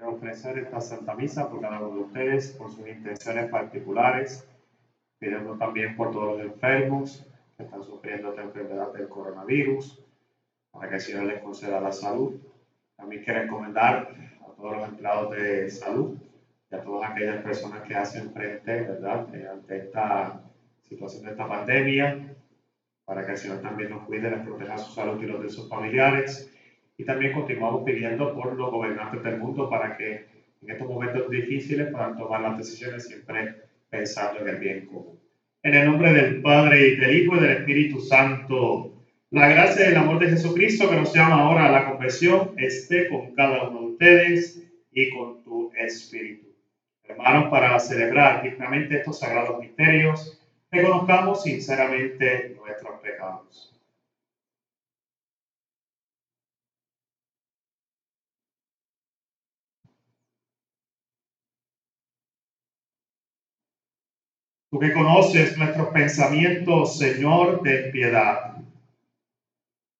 Quiero ofrecer esta Santa Misa por cada uno de ustedes, por sus intenciones particulares, pidiendo también por todos los enfermos que están sufriendo esta enfermedad del coronavirus, para que el Señor les conceda la salud. También quiero recomendar a todos los empleados de salud y a todas aquellas personas que hacen frente, ¿verdad?, eh, ante esta situación de esta pandemia, para que el Señor también nos cuide, les proteja su salud y los de sus familiares. Y también continuamos pidiendo por los gobernantes del mundo para que en estos momentos difíciles puedan tomar las decisiones siempre pensando en el bien común. En el nombre del Padre, y del Hijo y del Espíritu Santo, la gracia y el amor de Jesucristo que nos llama ahora a la confesión esté con cada uno de ustedes y con tu espíritu. Hermanos, para celebrar dignamente estos sagrados misterios, reconozcamos sinceramente nuestros pecados. Tú que conoces nuestros pensamientos, Señor, ten piedad.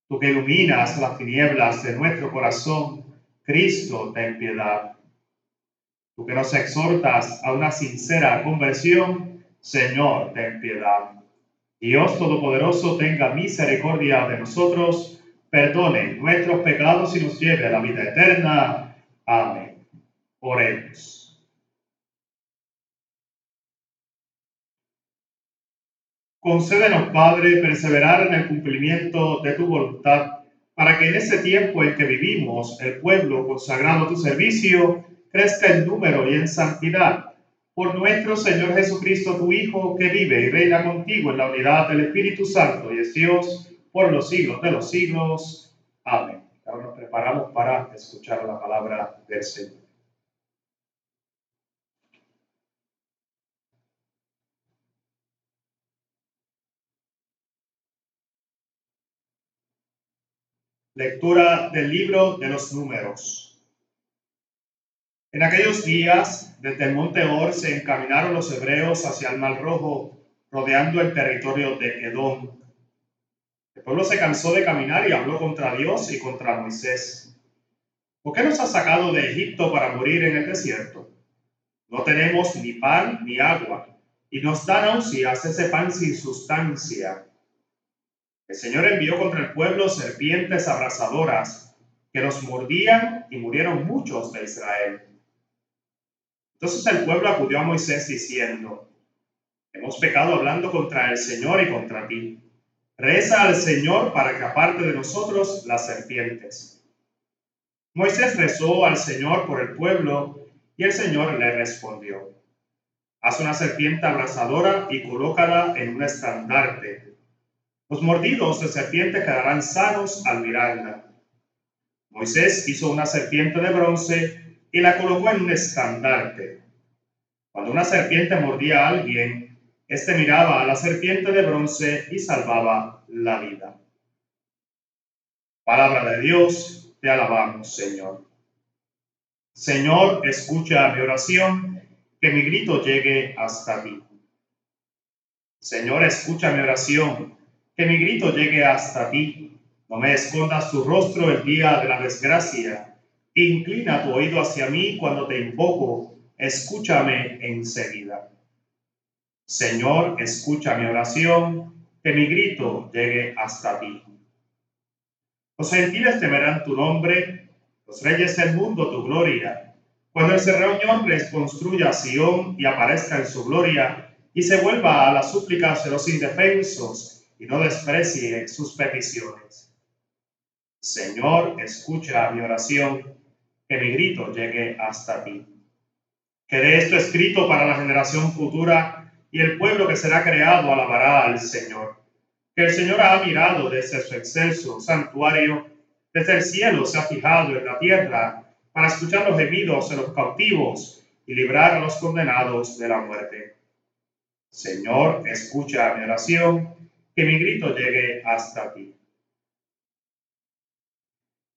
Tú que iluminas las tinieblas de nuestro corazón, Cristo, ten piedad. Tú que nos exhortas a una sincera conversión, Señor, ten piedad. Dios Todopoderoso tenga misericordia de nosotros, perdone nuestros pecados y nos lleve a la vida eterna. Amén. Oremos. Concédenos, Padre, perseverar en el cumplimiento de tu voluntad, para que en ese tiempo en que vivimos, el pueblo consagrado a tu servicio crezca en número y en santidad. Por nuestro Señor Jesucristo, tu Hijo, que vive y reina contigo en la unidad del Espíritu Santo y es Dios por los siglos de los siglos. Amén. Ahora nos preparamos para escuchar la palabra del Señor. Lectura del libro de los números. En aquellos días, desde el monte Or se encaminaron los hebreos hacia el Mar Rojo, rodeando el territorio de Edom. El pueblo se cansó de caminar y habló contra Dios y contra Moisés. ¿Por qué nos ha sacado de Egipto para morir en el desierto? No tenemos ni pan ni agua, y nos da náuseas ese pan sin sustancia el Señor envió contra el pueblo serpientes abrasadoras que los mordían y murieron muchos de Israel. Entonces el pueblo acudió a Moisés diciendo, hemos pecado hablando contra el Señor y contra ti. Reza al Señor para que aparte de nosotros las serpientes. Moisés rezó al Señor por el pueblo y el Señor le respondió, haz una serpiente abrasadora y colócala en un estandarte los mordidos de serpiente quedarán sanos al mirarla. Moisés hizo una serpiente de bronce y la colocó en un estandarte. Cuando una serpiente mordía a alguien, éste miraba a la serpiente de bronce y salvaba la vida. Palabra de Dios, te alabamos, Señor. Señor, escucha mi oración, que mi grito llegue hasta ti. Señor, escucha mi oración que mi grito llegue hasta ti. No me escondas tu rostro el día de la desgracia. Inclina tu oído hacia mí cuando te invoco. Escúchame enseguida. Señor, escucha mi oración, que mi grito llegue hasta ti. Los gentiles temerán tu nombre, los reyes del mundo tu gloria. Cuando el Señor les construya Sión y aparezca en su gloria, y se vuelva a las súplicas de los indefensos, y no desprecie sus peticiones. Señor, escucha mi oración, que mi grito llegue hasta ti. Quede esto escrito para la generación futura y el pueblo que será creado alabará al Señor. Que el Señor ha mirado desde su excelso santuario, desde el cielo se ha fijado en la tierra para escuchar los gemidos de los cautivos y librar a los condenados de la muerte. Señor, escucha mi oración que mi grito llegue hasta ti.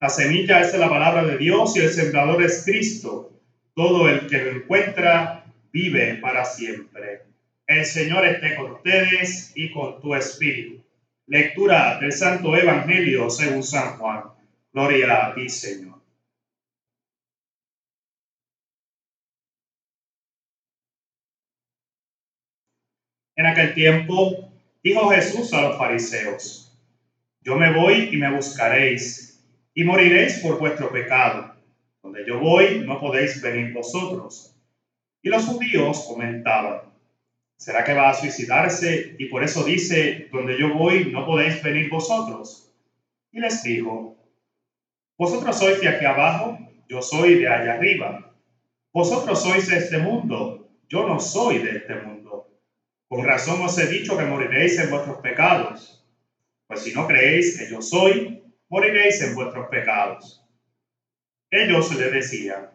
La semilla es la palabra de Dios y el sembrador es Cristo. Todo el que lo encuentra vive para siempre. El Señor esté con ustedes y con tu espíritu. Lectura del Santo Evangelio según San Juan. Gloria a ti, Señor. En aquel tiempo dijo Jesús a los fariseos, yo me voy y me buscaréis, y moriréis por vuestro pecado. Donde yo voy no podéis venir vosotros. Y los judíos comentaban, ¿será que va a suicidarse y por eso dice, donde yo voy no podéis venir vosotros? Y les dijo, vosotros sois de aquí abajo, yo soy de allá arriba. Vosotros sois de este mundo, yo no soy de este mundo. Con razón os he dicho que moriréis en vuestros pecados. Pues si no creéis que yo soy, moriréis en vuestros pecados. Ellos le decían,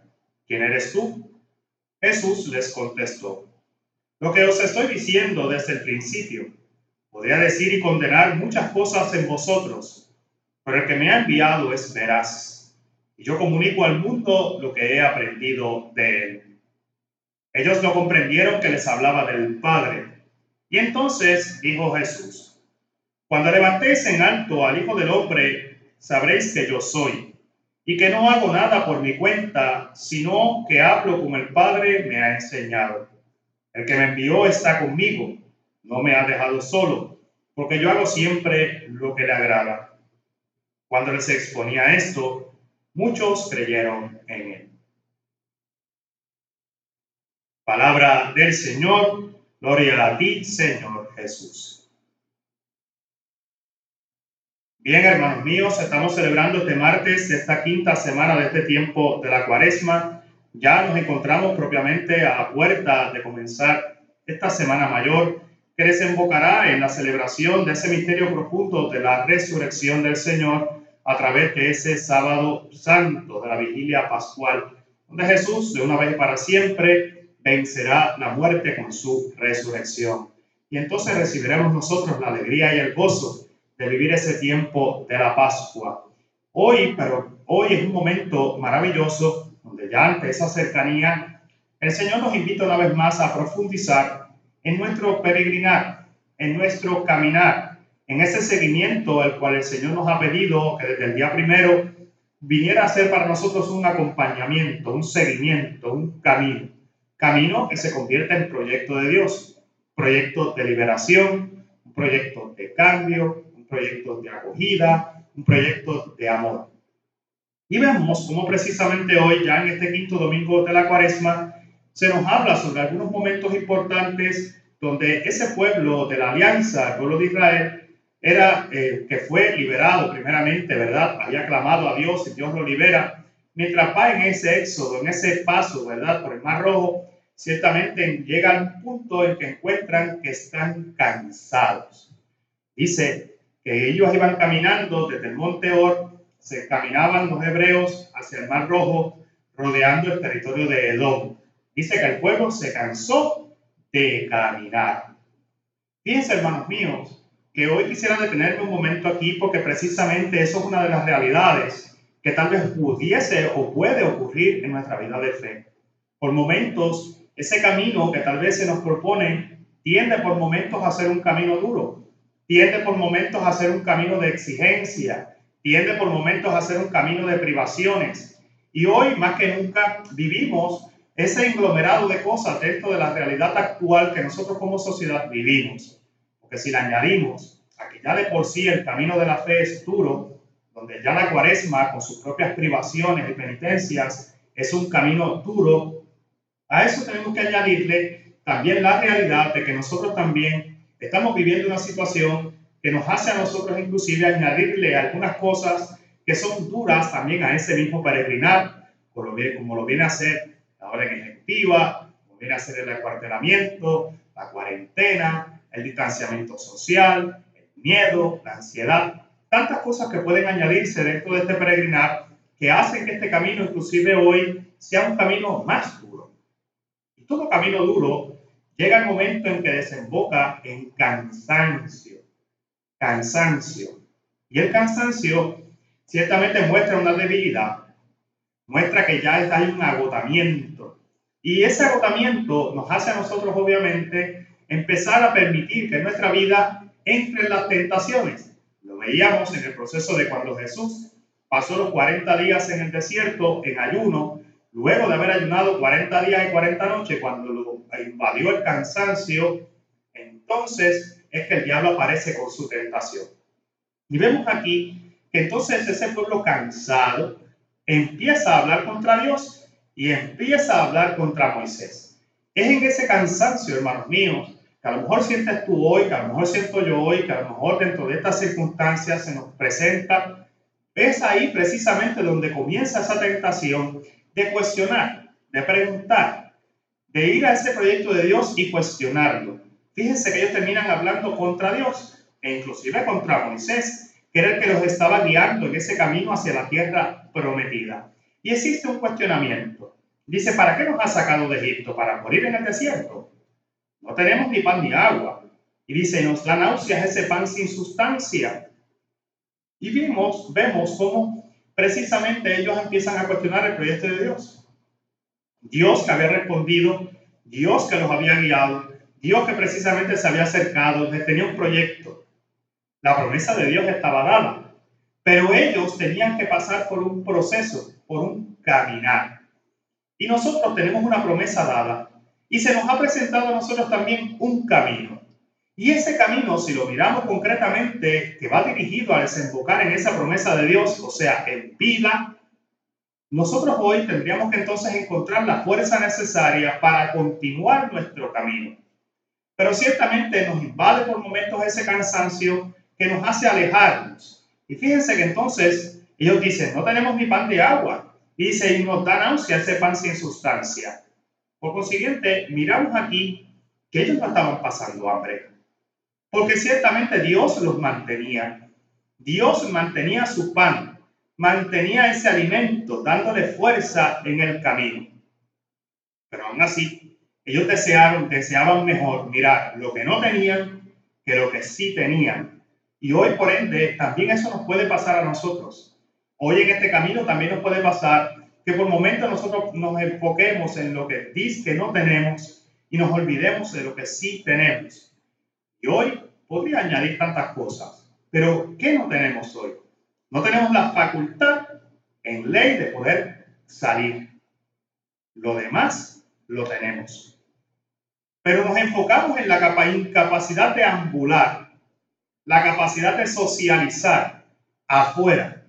¿quién eres tú? Jesús les contestó, lo que os estoy diciendo desde el principio. Podría decir y condenar muchas cosas en vosotros, pero el que me ha enviado es veraz, y yo comunico al mundo lo que he aprendido de él. Ellos no comprendieron que les hablaba del Padre. Y entonces dijo Jesús, cuando levantéis en alto al Hijo del Hombre, sabréis que yo soy, y que no hago nada por mi cuenta, sino que hablo como el Padre me ha enseñado. El que me envió está conmigo, no me ha dejado solo, porque yo hago siempre lo que le agrada. Cuando les exponía esto, muchos creyeron en él. Palabra del Señor, gloria a ti, Señor Jesús. Bien, hermanos míos, estamos celebrando este martes, esta quinta semana de este tiempo de la cuaresma. Ya nos encontramos propiamente a puerta de comenzar esta semana mayor que desembocará en la celebración de ese misterio profundo de la resurrección del Señor a través de ese sábado santo de la vigilia pascual, donde Jesús de una vez para siempre vencerá la muerte con su resurrección. Y entonces recibiremos nosotros la alegría y el gozo de vivir ese tiempo de la Pascua. Hoy, pero hoy es un momento maravilloso donde ya ante esa cercanía, el Señor nos invita una vez más a profundizar en nuestro peregrinar, en nuestro caminar, en ese seguimiento al cual el Señor nos ha pedido que desde el día primero viniera a ser para nosotros un acompañamiento, un seguimiento, un camino camino que se convierte en proyecto de Dios, proyecto de liberación, un proyecto de cambio, un proyecto de acogida, un proyecto de amor. Y vemos cómo precisamente hoy, ya en este quinto domingo de la cuaresma, se nos habla sobre algunos momentos importantes donde ese pueblo de la alianza, el pueblo de Israel, era eh, que fue liberado primeramente, ¿verdad? Había clamado a Dios y Dios lo libera. Mientras va en ese éxodo, en ese paso, ¿verdad? Por el Mar Rojo, ciertamente llega al punto en que encuentran que están cansados. Dice que ellos iban caminando desde el monte Or, se caminaban los hebreos hacia el Mar Rojo, rodeando el territorio de Edom. Dice que el pueblo se cansó de caminar. Fíjense, hermanos míos, que hoy quisiera detenerme un momento aquí porque precisamente eso es una de las realidades que tal vez pudiese o puede ocurrir en nuestra vida de fe. Por momentos ese camino que tal vez se nos propone tiende por momentos a ser un camino duro, tiende por momentos a ser un camino de exigencia, tiende por momentos a ser un camino de privaciones. Y hoy más que nunca vivimos ese englomerado de cosas dentro de la realidad actual que nosotros como sociedad vivimos. Porque si le añadimos a que ya de por sí el camino de la fe es duro, donde ya la cuaresma con sus propias privaciones y penitencias es un camino duro, a eso tenemos que añadirle también la realidad de que nosotros también estamos viviendo una situación que nos hace a nosotros inclusive añadirle algunas cosas que son duras también a ese mismo peregrinar, como lo viene a hacer la orden ejecutiva, como viene a hacer el acuartelamiento, la cuarentena, el distanciamiento social, el miedo, la ansiedad, tantas cosas que pueden añadirse dentro de este peregrinar que hacen que este camino inclusive hoy sea un camino más duro todo camino duro llega el momento en que desemboca en cansancio. Cansancio. Y el cansancio ciertamente muestra una debilidad, muestra que ya hay un agotamiento. Y ese agotamiento nos hace a nosotros, obviamente, empezar a permitir que nuestra vida entre en las tentaciones. Lo veíamos en el proceso de cuando Jesús pasó los 40 días en el desierto en ayuno luego de haber ayunado 40 días y 40 noches, cuando lo invadió el cansancio, entonces es que el diablo aparece con su tentación. Y vemos aquí que entonces ese pueblo cansado empieza a hablar contra Dios y empieza a hablar contra Moisés. Es en ese cansancio, hermanos míos, que a lo mejor sientes tú hoy, que a lo mejor siento yo hoy, que a lo mejor dentro de estas circunstancias se nos presenta, es ahí precisamente donde comienza esa tentación de cuestionar, de preguntar, de ir a ese proyecto de Dios y cuestionarlo. Fíjense que ellos terminan hablando contra Dios e inclusive contra Moisés, que era el que los estaba guiando en ese camino hacia la tierra prometida. Y existe un cuestionamiento. Dice, ¿para qué nos ha sacado de Egipto? ¿Para morir en el desierto? No tenemos ni pan ni agua. Y dice, nos da náuseas ese pan sin sustancia. Y vimos, vemos cómo precisamente ellos empiezan a cuestionar el proyecto de Dios. Dios que había respondido, Dios que los había guiado, Dios que precisamente se había acercado, tenía un proyecto. La promesa de Dios estaba dada, pero ellos tenían que pasar por un proceso, por un caminar. Y nosotros tenemos una promesa dada y se nos ha presentado a nosotros también un camino. Y ese camino, si lo miramos concretamente, que va dirigido a desembocar en esa promesa de Dios, o sea, en vida, nosotros hoy tendríamos que entonces encontrar la fuerza necesaria para continuar nuestro camino. Pero ciertamente nos invade por momentos ese cansancio que nos hace alejarnos. Y fíjense que entonces ellos dicen, no tenemos ni pan de agua. Dice, y nos da náusea ese pan sin sustancia. Por consiguiente, miramos aquí que ellos no estaban pasando hambre, porque ciertamente Dios los mantenía. Dios mantenía su pan, mantenía ese alimento, dándole fuerza en el camino. Pero aún así, ellos desearon, deseaban mejor mirar lo que no tenían que lo que sí tenían. Y hoy, por ende, también eso nos puede pasar a nosotros. Hoy en este camino también nos puede pasar que por momentos nosotros nos enfoquemos en lo que dice que no tenemos y nos olvidemos de lo que sí tenemos. Y hoy podría añadir tantas cosas, pero ¿qué no tenemos hoy? No tenemos la facultad en ley de poder salir. Lo demás lo tenemos. Pero nos enfocamos en la capacidad de ambular, la capacidad de socializar afuera.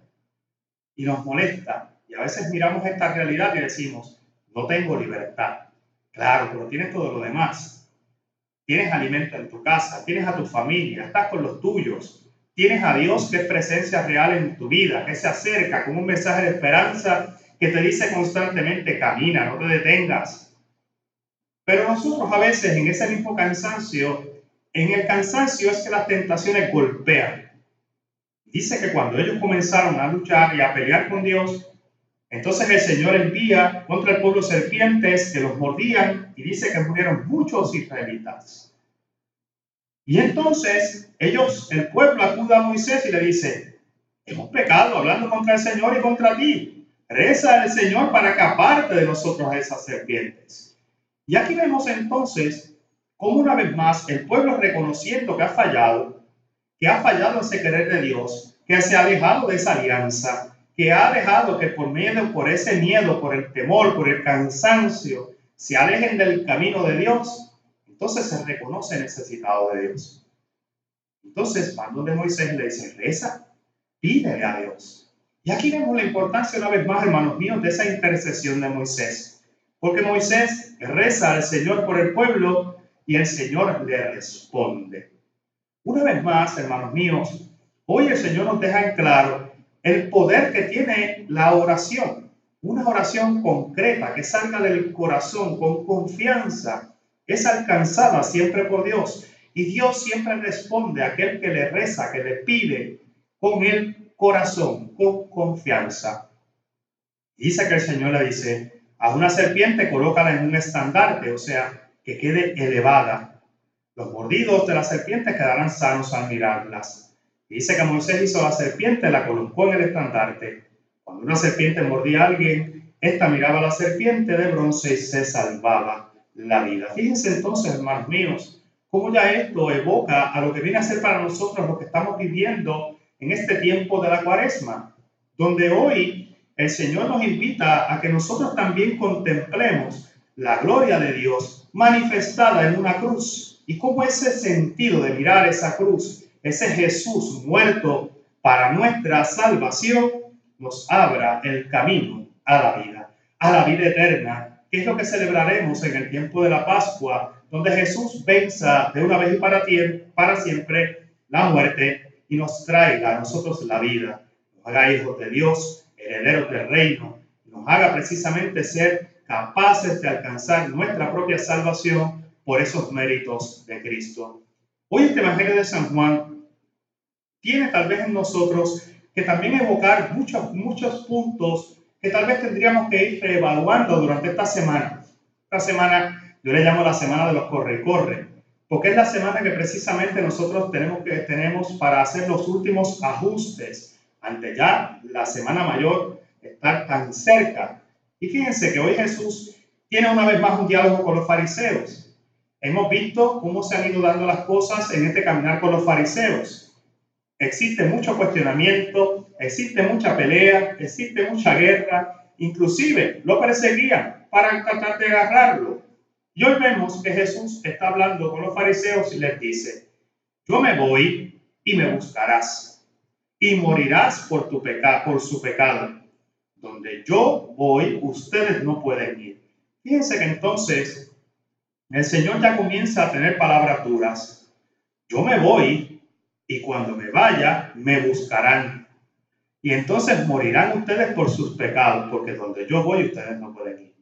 Y nos molesta y a veces miramos esta realidad y decimos, no tengo libertad. Claro, pero tienes todo lo demás. Tienes alimento en tu casa, tienes a tu familia, estás con los tuyos. Tienes a Dios que es presencia real en tu vida, que se acerca con un mensaje de esperanza que te dice constantemente, camina, no te detengas. Pero nosotros a veces en ese mismo cansancio, en el cansancio es que las tentaciones golpean. Dice que cuando ellos comenzaron a luchar y a pelear con Dios, entonces el Señor envía contra el pueblo serpientes que los mordían y dice que murieron muchos israelitas. Y entonces ellos, el pueblo acude a Moisés y le dice, hemos pecado hablando contra el Señor y contra ti. Reza al Señor para que aparte de nosotros esas serpientes. Y aquí vemos entonces cómo una vez más el pueblo reconociendo que ha fallado, que ha fallado ese querer de Dios, que se ha alejado de esa alianza, que ha dejado que por medio, por ese miedo, por el temor, por el cansancio, se alejen del camino de Dios, entonces se reconoce necesitado de Dios. Entonces van donde Moisés le dice, reza, pídele a Dios. Y aquí vemos la importancia una vez más, hermanos míos, de esa intercesión de Moisés. Porque Moisés reza al Señor por el pueblo y el Señor le responde. Una vez más, hermanos míos, hoy el Señor nos deja en claro el poder que tiene la oración, una oración concreta que salga del corazón con confianza, es alcanzada siempre por Dios. Y Dios siempre responde a aquel que le reza, que le pide con el corazón, con confianza. Dice que el Señor le dice, a una serpiente colócala en un estandarte, o sea, que quede elevada. Los mordidos de la serpiente quedarán sanos al mirarlas dice que Moisés hizo la serpiente, la colocó en el estandarte. Cuando una serpiente mordía a alguien, esta miraba a la serpiente de bronce y se salvaba la vida. Fíjense entonces, hermanos míos, cómo ya esto evoca a lo que viene a ser para nosotros lo que estamos viviendo en este tiempo de la cuaresma, donde hoy el Señor nos invita a que nosotros también contemplemos la gloria de Dios manifestada en una cruz y cómo ese sentido de mirar esa cruz, ese Jesús muerto para nuestra salvación, nos abra el camino a la vida, a la vida eterna, que es lo que celebraremos en el tiempo de la Pascua, donde Jesús venza de una vez y para, para siempre la muerte y nos traiga a nosotros la vida, nos haga hijos de Dios, herederos del reino, nos haga precisamente ser capaces de alcanzar nuestra propia salvación por esos méritos de Cristo. Hoy este Evangelio de San Juan tiene tal vez en nosotros que también evocar muchos, muchos puntos que tal vez tendríamos que ir reevaluando durante esta semana. Esta semana yo le llamo la semana de los corre y corre, porque es la semana que precisamente nosotros tenemos, que, tenemos para hacer los últimos ajustes ante ya la semana mayor estar tan cerca. Y fíjense que hoy Jesús tiene una vez más un diálogo con los fariseos. Hemos visto cómo se han ido dando las cosas en este caminar con los fariseos existe mucho cuestionamiento, existe mucha pelea, existe mucha guerra, inclusive lo perseguían para tratar de agarrarlo. Y hoy vemos que Jesús está hablando con los fariseos y les dice, yo me voy y me buscarás y morirás por tu pecado, por su pecado. Donde yo voy, ustedes no pueden ir. Fíjense que entonces el Señor ya comienza a tener palabras duras. Yo me voy y cuando me vaya, me buscarán. Y entonces morirán ustedes por sus pecados, porque donde yo voy, ustedes no pueden ir.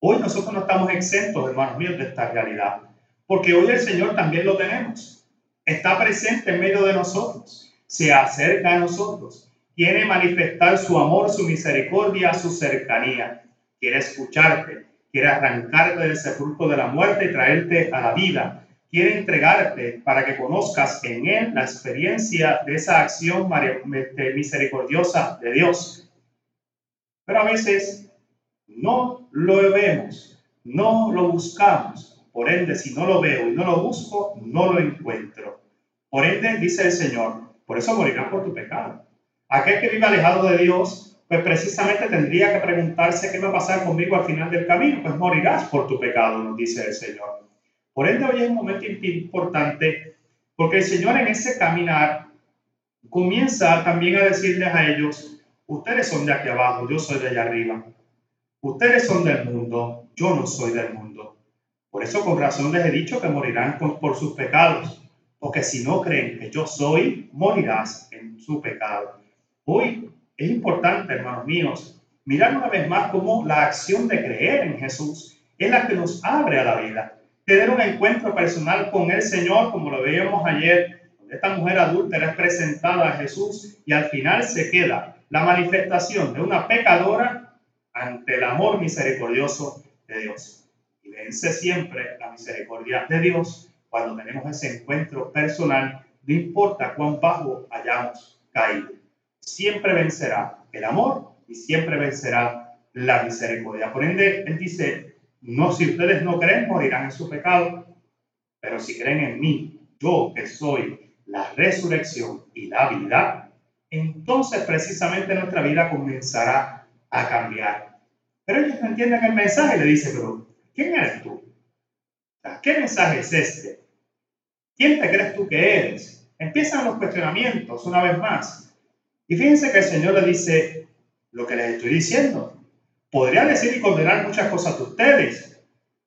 Hoy nosotros no estamos exentos, hermanos míos, de esta realidad, porque hoy el Señor también lo tenemos. Está presente en medio de nosotros, se acerca a nosotros, quiere manifestar su amor, su misericordia, su cercanía, quiere escucharte, quiere arrancarte del sepulcro de la muerte y traerte a la vida quiere entregarte para que conozcas en Él la experiencia de esa acción misericordiosa de Dios. Pero a veces no lo vemos, no lo buscamos. Por ende, si no lo veo y no lo busco, no lo encuentro. Por ende, dice el Señor, por eso morirás por tu pecado. Aquel que vive alejado de Dios, pues precisamente tendría que preguntarse qué va a pasar conmigo al final del camino. Pues morirás por tu pecado, nos dice el Señor. Por ende, hoy es un momento importante porque el Señor en ese caminar comienza también a decirles a ellos, ustedes son de aquí abajo, yo soy de allá arriba. Ustedes son del mundo, yo no soy del mundo. Por eso con razón les he dicho que morirán por sus pecados, porque si no creen que yo soy, morirás en su pecado. Hoy es importante, hermanos míos, mirar una vez más cómo la acción de creer en Jesús es la que nos abre a la vida tener un encuentro personal con el Señor, como lo veíamos ayer, donde esta mujer adulta es presentada a Jesús y al final se queda la manifestación de una pecadora ante el amor misericordioso de Dios. Y vence siempre la misericordia de Dios cuando tenemos ese encuentro personal, no importa cuán bajo hayamos caído. Siempre vencerá el amor y siempre vencerá la misericordia. Por ende, Él dice, no, si ustedes no creen, morirán en su pecado, pero si creen en mí, yo que soy la resurrección y la vida, entonces precisamente nuestra vida comenzará a cambiar. Pero ellos no entienden el mensaje y le dicen, pero ¿quién eres tú? ¿Qué mensaje es este? ¿Quién te crees tú que eres? Empiezan los cuestionamientos una vez más. Y fíjense que el Señor le dice lo que les estoy diciendo. Podría decir y condenar muchas cosas de ustedes,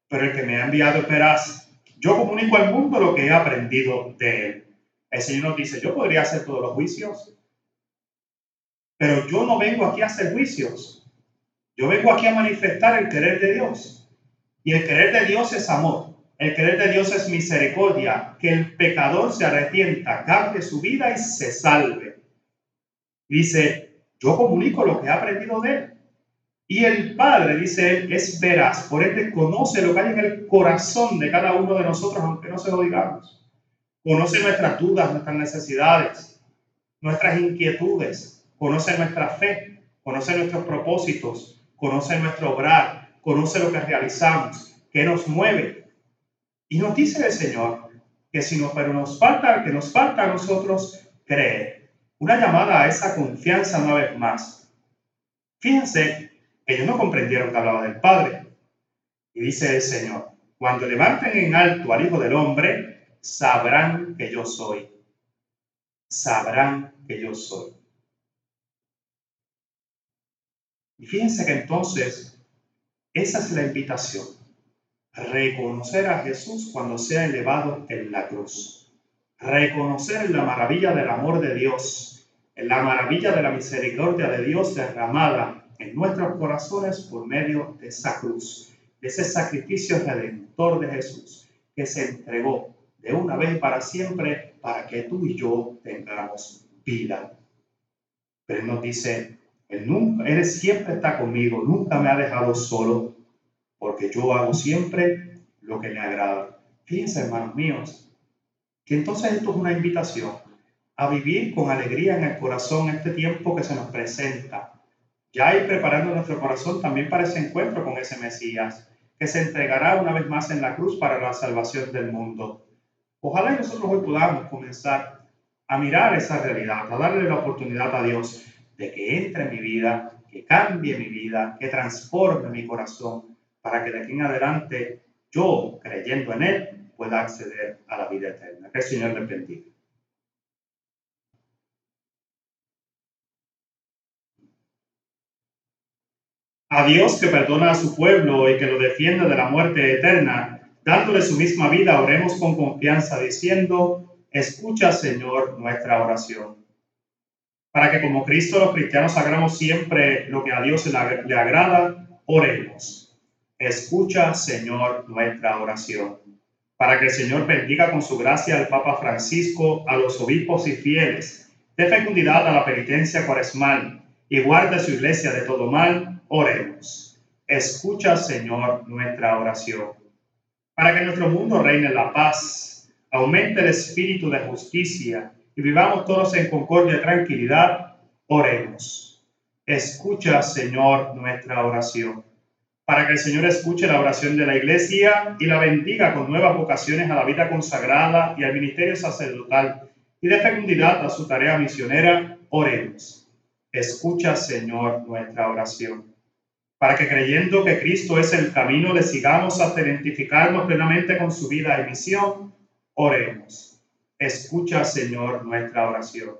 pero el que me ha enviado es. Yo comunico al mundo lo que he aprendido de él. El Señor nos dice, yo podría hacer todos los juicios, pero yo no vengo aquí a hacer juicios. Yo vengo aquí a manifestar el querer de Dios. Y el querer de Dios es amor. El querer de Dios es misericordia, que el pecador se arrepienta, cambie su vida y se salve. Dice, yo comunico lo que he aprendido de él. Y el Padre, dice él, es veraz, por ende conoce lo que hay en el corazón de cada uno de nosotros, aunque no se lo digamos. Conoce nuestras dudas, nuestras necesidades, nuestras inquietudes, conoce nuestra fe, conoce nuestros propósitos, conoce nuestro obrar, conoce lo que realizamos, qué nos mueve. Y nos dice el Señor que si no, pero nos falta, que nos falta a nosotros creer. Una llamada a esa confianza una vez más. Fíjense ellos no comprendieron que hablaba del Padre. Y dice el Señor, cuando levanten en alto al Hijo del Hombre, sabrán que yo soy. Sabrán que yo soy. Y fíjense que entonces, esa es la invitación. Reconocer a Jesús cuando sea elevado en la cruz. Reconocer la maravilla del amor de Dios, la maravilla de la misericordia de Dios derramada en nuestros corazones por medio de esa cruz, de ese sacrificio redentor de Jesús que se entregó de una vez para siempre para que tú y yo tengamos vida. Pero Él nos dice, Él, nunca, siempre está conmigo, nunca me ha dejado solo, porque yo hago siempre lo que me agrada. Fíjense, hermanos míos, entonces esto es una invitación a vivir con alegría en el corazón este tiempo que se nos presenta. Ya ir preparando nuestro corazón también para ese encuentro con ese Mesías, que se entregará una vez más en la cruz para la salvación del mundo. Ojalá nosotros hoy podamos comenzar a mirar esa realidad, a darle la oportunidad a Dios de que entre en mi vida, que cambie mi vida, que transforme mi corazón, para que de aquí en adelante yo, creyendo en Él, pueda acceder a la vida eterna. Que el Señor le bendiga. A Dios que perdona a su pueblo y que lo defiende de la muerte eterna, dándole su misma vida, oremos con confianza diciendo, escucha Señor nuestra oración. Para que como Cristo los cristianos hagamos siempre lo que a Dios le agrada, oremos. Escucha Señor nuestra oración. Para que el Señor bendiga con su gracia al Papa Francisco, a los obispos y fieles, dé fecundidad a la penitencia cuaresmal y guarde su iglesia de todo mal, oremos. Escucha Señor nuestra oración para que nuestro mundo reine la paz, aumente el espíritu de justicia y vivamos todos en concordia y tranquilidad, oremos. Escucha, Señor, nuestra oración, para que el Señor escuche la oración de la Iglesia y la bendiga con nuevas vocaciones a la vida consagrada y al ministerio sacerdotal y de fecundidad a su tarea misionera, oremos. Escucha, Señor, nuestra oración para que creyendo que Cristo es el camino le sigamos hasta identificarnos plenamente con su vida y misión, oremos. Escucha, Señor, nuestra oración.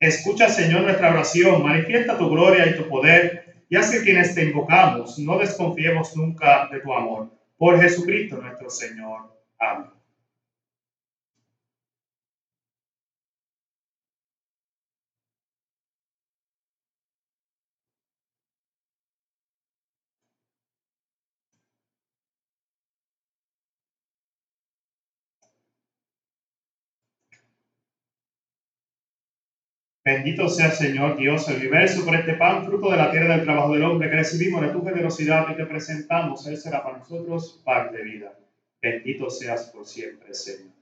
Escucha, Señor, nuestra oración, manifiesta tu gloria y tu poder, y hace quienes te invocamos no desconfiemos nunca de tu amor. Por Jesucristo nuestro Señor. Amén. Bendito sea Señor Dios el universo por este pan, fruto de la tierra del trabajo del hombre que recibimos de tu generosidad y te presentamos. Él será para nosotros pan de vida. Bendito seas por siempre, Señor.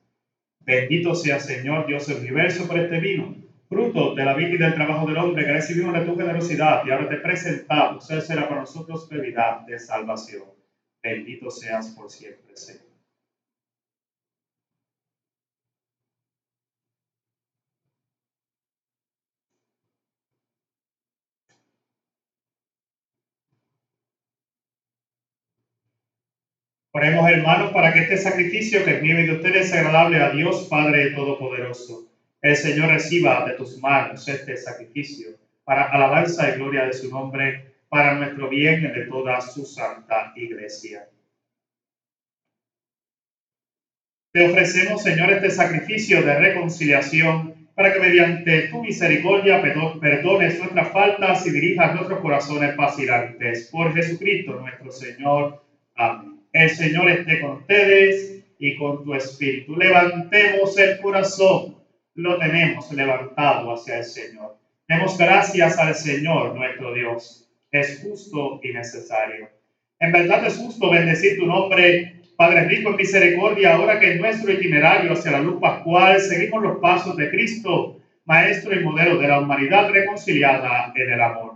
Bendito sea Señor Dios el universo por este vino, fruto de la vida y del trabajo del hombre que recibimos de tu generosidad y ahora te presentamos. Él será para nosotros bebida de salvación. Bendito seas por siempre, Señor. Oremos, hermanos, para que este sacrificio que es mío y de ustedes sea agradable a Dios Padre Todopoderoso. El Señor reciba de tus manos este sacrificio para alabanza y gloria de su nombre, para nuestro bien y de toda su santa iglesia. Te ofrecemos, Señor, este sacrificio de reconciliación para que mediante tu misericordia perdones nuestras faltas y dirijas nuestros corazones vacilantes. Por Jesucristo nuestro Señor. Amén. El Señor esté con ustedes y con tu espíritu. Levantemos el corazón. Lo tenemos levantado hacia el Señor. Demos gracias al Señor nuestro Dios. Es justo y necesario. En verdad es justo bendecir tu nombre, Padre rico en misericordia, ahora que en nuestro itinerario hacia la luz pascual seguimos los pasos de Cristo, Maestro y modelo de la humanidad reconciliada en el amor.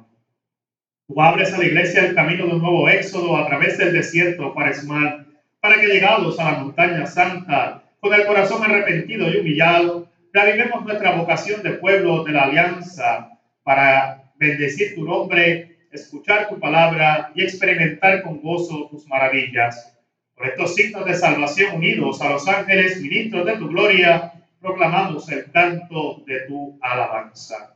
Tú abres a la iglesia el camino de un nuevo éxodo a través del desierto cuaresmal, para que llegados a la montaña santa, con el corazón arrepentido y humillado, reavivemos nuestra vocación de pueblo de la alianza para bendecir tu nombre, escuchar tu palabra y experimentar con gozo tus maravillas. Por estos signos de salvación unidos a los ángeles ministros de tu gloria, proclamamos el canto de tu alabanza.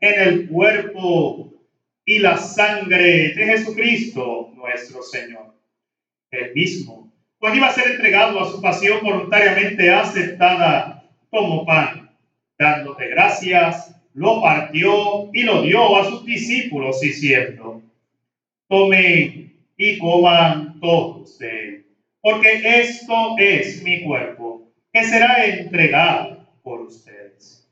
en el cuerpo y la sangre de Jesucristo, nuestro Señor. El mismo, cuando iba a ser entregado a su pasión voluntariamente aceptada, como pan, dándote gracias, lo partió y lo dio a sus discípulos diciendo, tome y coman todos de él, porque esto es mi cuerpo, que será entregado por ustedes.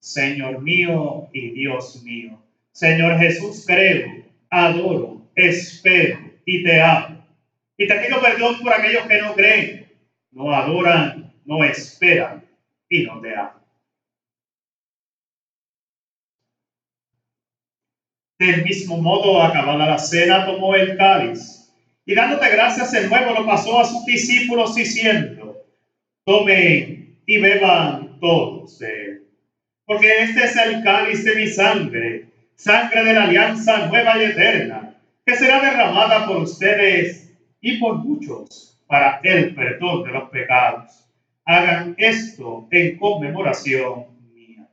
Señor mío y Dios mío, Señor Jesús, creo, adoro, espero y te amo. Y te pido perdón por aquellos que no creen, no adoran, no esperan y no te aman. Del mismo modo, acabada la cena, tomó el cáliz y dándote gracias el nuevo lo pasó a sus discípulos diciendo, tomen y beban todos de él, porque este es el cáliz de mi sangre, sangre de la alianza nueva y eterna, que será derramada por ustedes y por muchos para el perdón de los pecados. Hagan esto en conmemoración mía.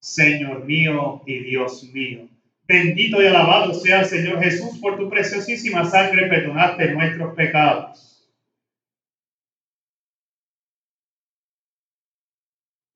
Señor mío y Dios mío Bendito y alabado sea el Señor Jesús por tu preciosísima sangre, perdonaste nuestros pecados.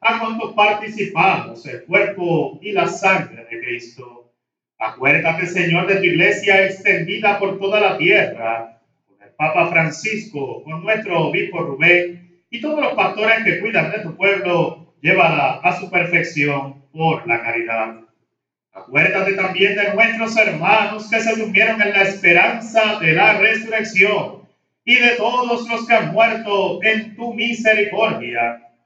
a cuantos participamos el cuerpo y la sangre de Cristo. Acuérdate, Señor, de tu iglesia extendida por toda la tierra, con el Papa Francisco, con nuestro obispo Rubén y todos los pastores que cuidan de tu pueblo, llévala a su perfección por la caridad. Acuérdate también de nuestros hermanos que se durmieron en la esperanza de la resurrección y de todos los que han muerto en tu misericordia.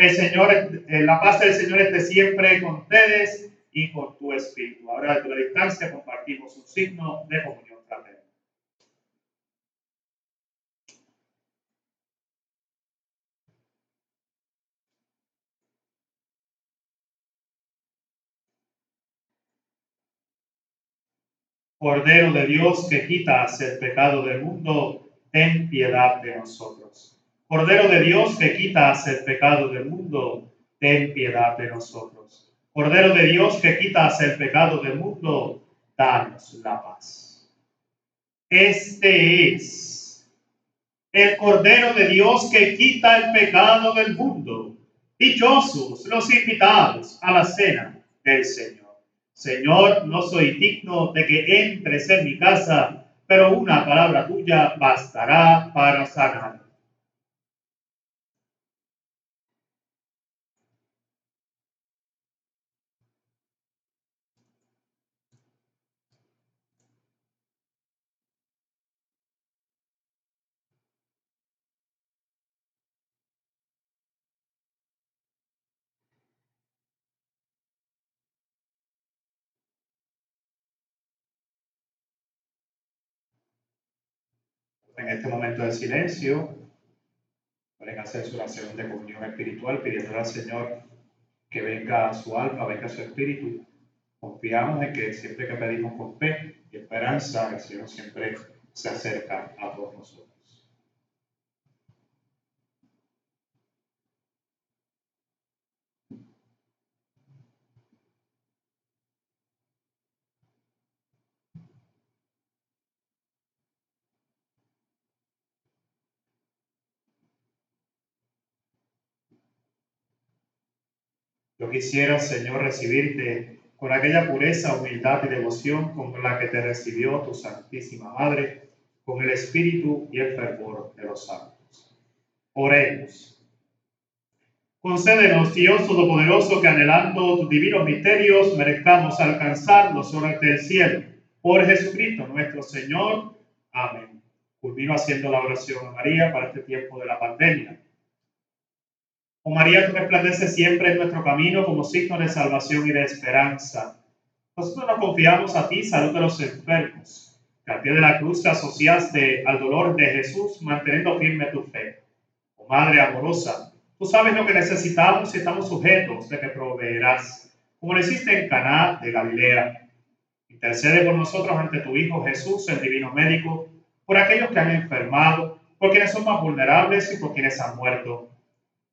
El Señor, eh, la paz del Señor esté siempre con ustedes y con tu espíritu. Ahora, a la distancia, compartimos un signo de comunión fraterna. Cordero de Dios que quitas el pecado del mundo, ten piedad de nosotros. Cordero de Dios que quitas el pecado del mundo, ten piedad de nosotros. Cordero de Dios que quitas el pecado del mundo, danos la paz. Este es el Cordero de Dios que quita el pecado del mundo. Dichosos los invitados a la cena del Señor. Señor, no soy digno de que entres en mi casa, pero una palabra tuya bastará para sanar. En este momento de silencio, pueden hacer su oración de comunión espiritual pidiendo al Señor que venga a su alma, venga a su espíritu. Confiamos en que siempre que pedimos con fe y esperanza, el Señor siempre se acerca a todos nosotros. Yo quisiera, Señor, recibirte con aquella pureza, humildad y devoción con la que te recibió tu Santísima Madre, con el espíritu y el fervor de los santos. Oremos. Concédenos, Dios Todopoderoso, que anhelando tus divinos misterios merezcamos alcanzar los honores del cielo. Por Jesucristo nuestro Señor. Amén. Culmino haciendo la oración a María para este tiempo de la pandemia Oh María, tú resplandeces siempre en nuestro camino como signo de salvación y de esperanza. Nosotros nos confiamos a ti, salud de los enfermos, que al pie de la cruz te asociaste al dolor de Jesús, manteniendo firme tu fe. Oh Madre amorosa, tú sabes lo que necesitamos y estamos sujetos de que proveerás, como lo hiciste en Caná de Galilea. Intercede por nosotros ante tu Hijo Jesús, el Divino Médico, por aquellos que han enfermado, por quienes son más vulnerables y por quienes han muerto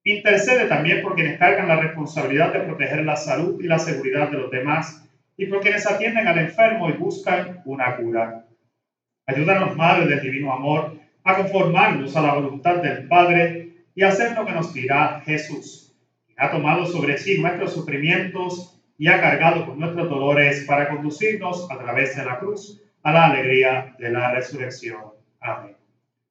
Intercede también por quienes cargan la responsabilidad de proteger la salud y la seguridad de los demás y por quienes atienden al enfermo y buscan una cura. Ayúdanos, Madre del Divino Amor, a conformarnos a la voluntad del Padre y a hacer lo que nos dirá Jesús, quien ha tomado sobre sí nuestros sufrimientos y ha cargado con nuestros dolores para conducirnos a través de la cruz a la alegría de la resurrección. Amén.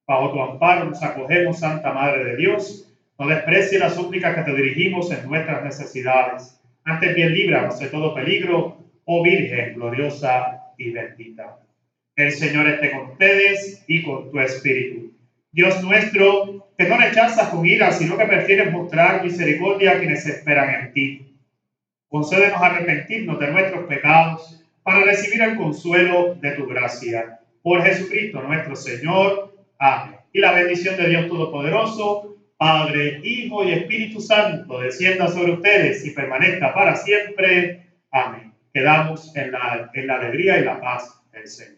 Bajo tu amparo nos acogemos, Santa Madre de Dios no desprecie las súplicas que te dirigimos en nuestras necesidades. Antes bien, líbranos de todo peligro, oh Virgen gloriosa y bendita. El Señor esté con ustedes y con tu espíritu. Dios nuestro, que no rechazas con ira, sino que prefieres mostrar misericordia a quienes esperan en ti. Concédenos arrepentirnos de nuestros pecados para recibir el consuelo de tu gracia. Por Jesucristo nuestro Señor. Amén. Y la bendición de Dios Todopoderoso, Padre, Hijo y Espíritu Santo, descienda sobre ustedes y permanezca para siempre. Amén. Quedamos en la, en la alegría y la paz del Señor.